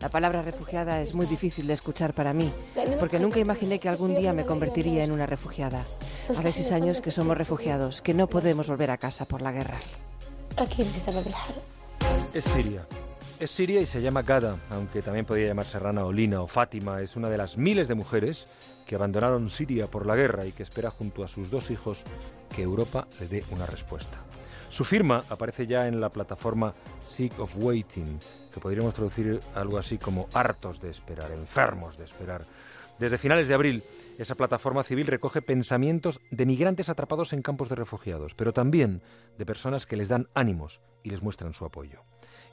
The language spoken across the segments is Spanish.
La palabra refugiada es muy difícil de escuchar para mí, porque nunca imaginé que algún día me convertiría en una refugiada. Hace seis años que somos refugiados, que no podemos volver a casa por la guerra. Es Siria. Es Siria y se llama Gada, aunque también podría llamarse Rana o Lina o Fátima. Es una de las miles de mujeres que abandonaron Siria por la guerra y que espera junto a sus dos hijos que Europa le dé una respuesta. Su firma aparece ya en la plataforma Sick of Waiting, que podríamos traducir algo así como hartos de esperar, enfermos de esperar. Desde finales de abril, esa plataforma civil recoge pensamientos de migrantes atrapados en campos de refugiados, pero también de personas que les dan ánimos y les muestran su apoyo.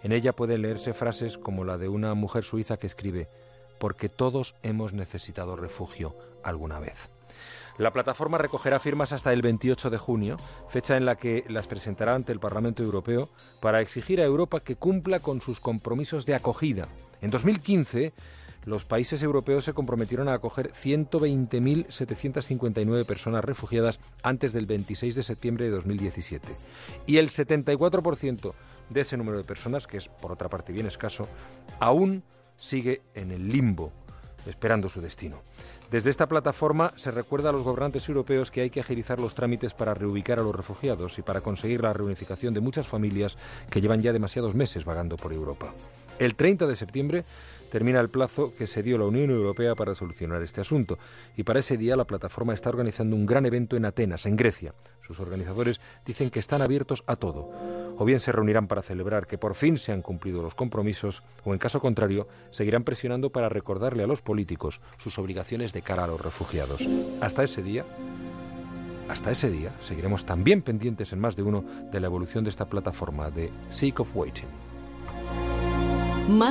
En ella pueden leerse frases como la de una mujer suiza que escribe, porque todos hemos necesitado refugio alguna vez. La plataforma recogerá firmas hasta el 28 de junio, fecha en la que las presentará ante el Parlamento Europeo para exigir a Europa que cumpla con sus compromisos de acogida. En 2015, los países europeos se comprometieron a acoger 120.759 personas refugiadas antes del 26 de septiembre de 2017. Y el 74% de ese número de personas, que es por otra parte bien escaso, aún sigue en el limbo, esperando su destino. Desde esta plataforma se recuerda a los gobernantes europeos que hay que agilizar los trámites para reubicar a los refugiados y para conseguir la reunificación de muchas familias que llevan ya demasiados meses vagando por Europa. El 30 de septiembre termina el plazo que se dio la Unión Europea para solucionar este asunto. Y para ese día la plataforma está organizando un gran evento en Atenas, en Grecia. Sus organizadores dicen que están abiertos a todo. O bien se reunirán para celebrar que por fin se han cumplido los compromisos, o en caso contrario, seguirán presionando para recordarle a los políticos sus obligaciones de cara a los refugiados. Hasta ese día, hasta ese día, seguiremos también pendientes en más de uno de la evolución de esta plataforma de Seek of Waiting.